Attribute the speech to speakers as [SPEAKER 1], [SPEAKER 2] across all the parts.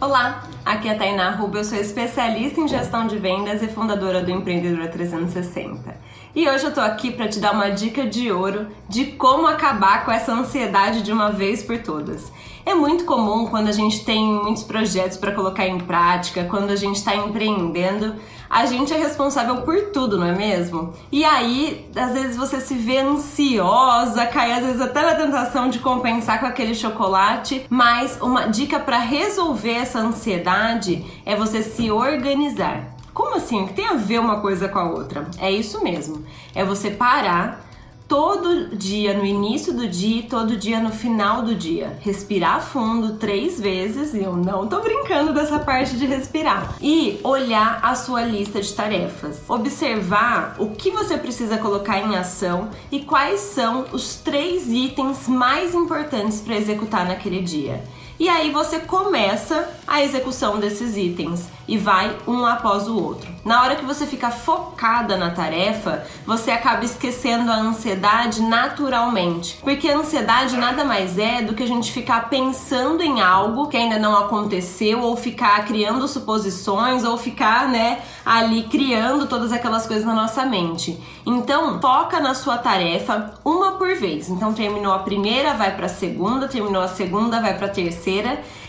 [SPEAKER 1] Olá, aqui é a Tainá Ruba, eu sou especialista em gestão de vendas e fundadora do Empreendedora 360. E hoje eu tô aqui para te dar uma dica de ouro de como acabar com essa ansiedade de uma vez por todas. É muito comum quando a gente tem muitos projetos para colocar em prática, quando a gente está empreendendo, a gente é responsável por tudo, não é mesmo? E aí, às vezes você se vê ansiosa, cai às vezes até na tentação de compensar com aquele chocolate, mas uma dica para resolver essa ansiedade é você se organizar. Como assim? O que tem a ver uma coisa com a outra? É isso mesmo. É você parar todo dia no início do dia e todo dia no final do dia. Respirar fundo três vezes, e eu não tô brincando dessa parte de respirar. E olhar a sua lista de tarefas. Observar o que você precisa colocar em ação e quais são os três itens mais importantes para executar naquele dia. E aí você começa a execução desses itens e vai um após o outro. Na hora que você fica focada na tarefa, você acaba esquecendo a ansiedade naturalmente. Porque a ansiedade nada mais é do que a gente ficar pensando em algo que ainda não aconteceu, ou ficar criando suposições, ou ficar, né, ali criando todas aquelas coisas na nossa mente. Então, foca na sua tarefa uma por vez. Então, terminou a primeira, vai para a segunda, terminou a segunda, vai para a terceira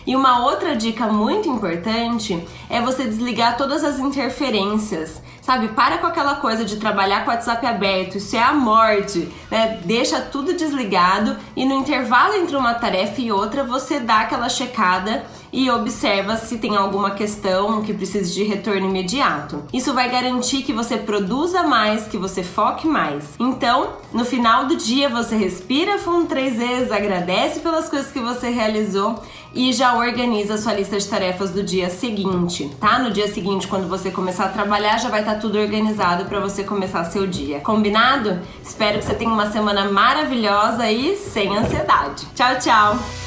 [SPEAKER 1] e uma outra dica muito importante é você desligar todas as interferências. Sabe, para com aquela coisa de trabalhar com o WhatsApp aberto, isso é a morte, né? Deixa tudo desligado e no intervalo entre uma tarefa e outra você dá aquela checada e observa se tem alguma questão que precise de retorno imediato. Isso vai garantir que você produza mais, que você foque mais. Então, no final do dia, você respira fundo três vezes, agradece pelas coisas que você realizou e já organiza a sua lista de tarefas do dia seguinte, tá? No dia seguinte, quando você começar a trabalhar, já vai estar tá tudo organizado para você começar seu dia. Combinado? Espero que você tenha uma semana maravilhosa e sem ansiedade. Tchau, tchau!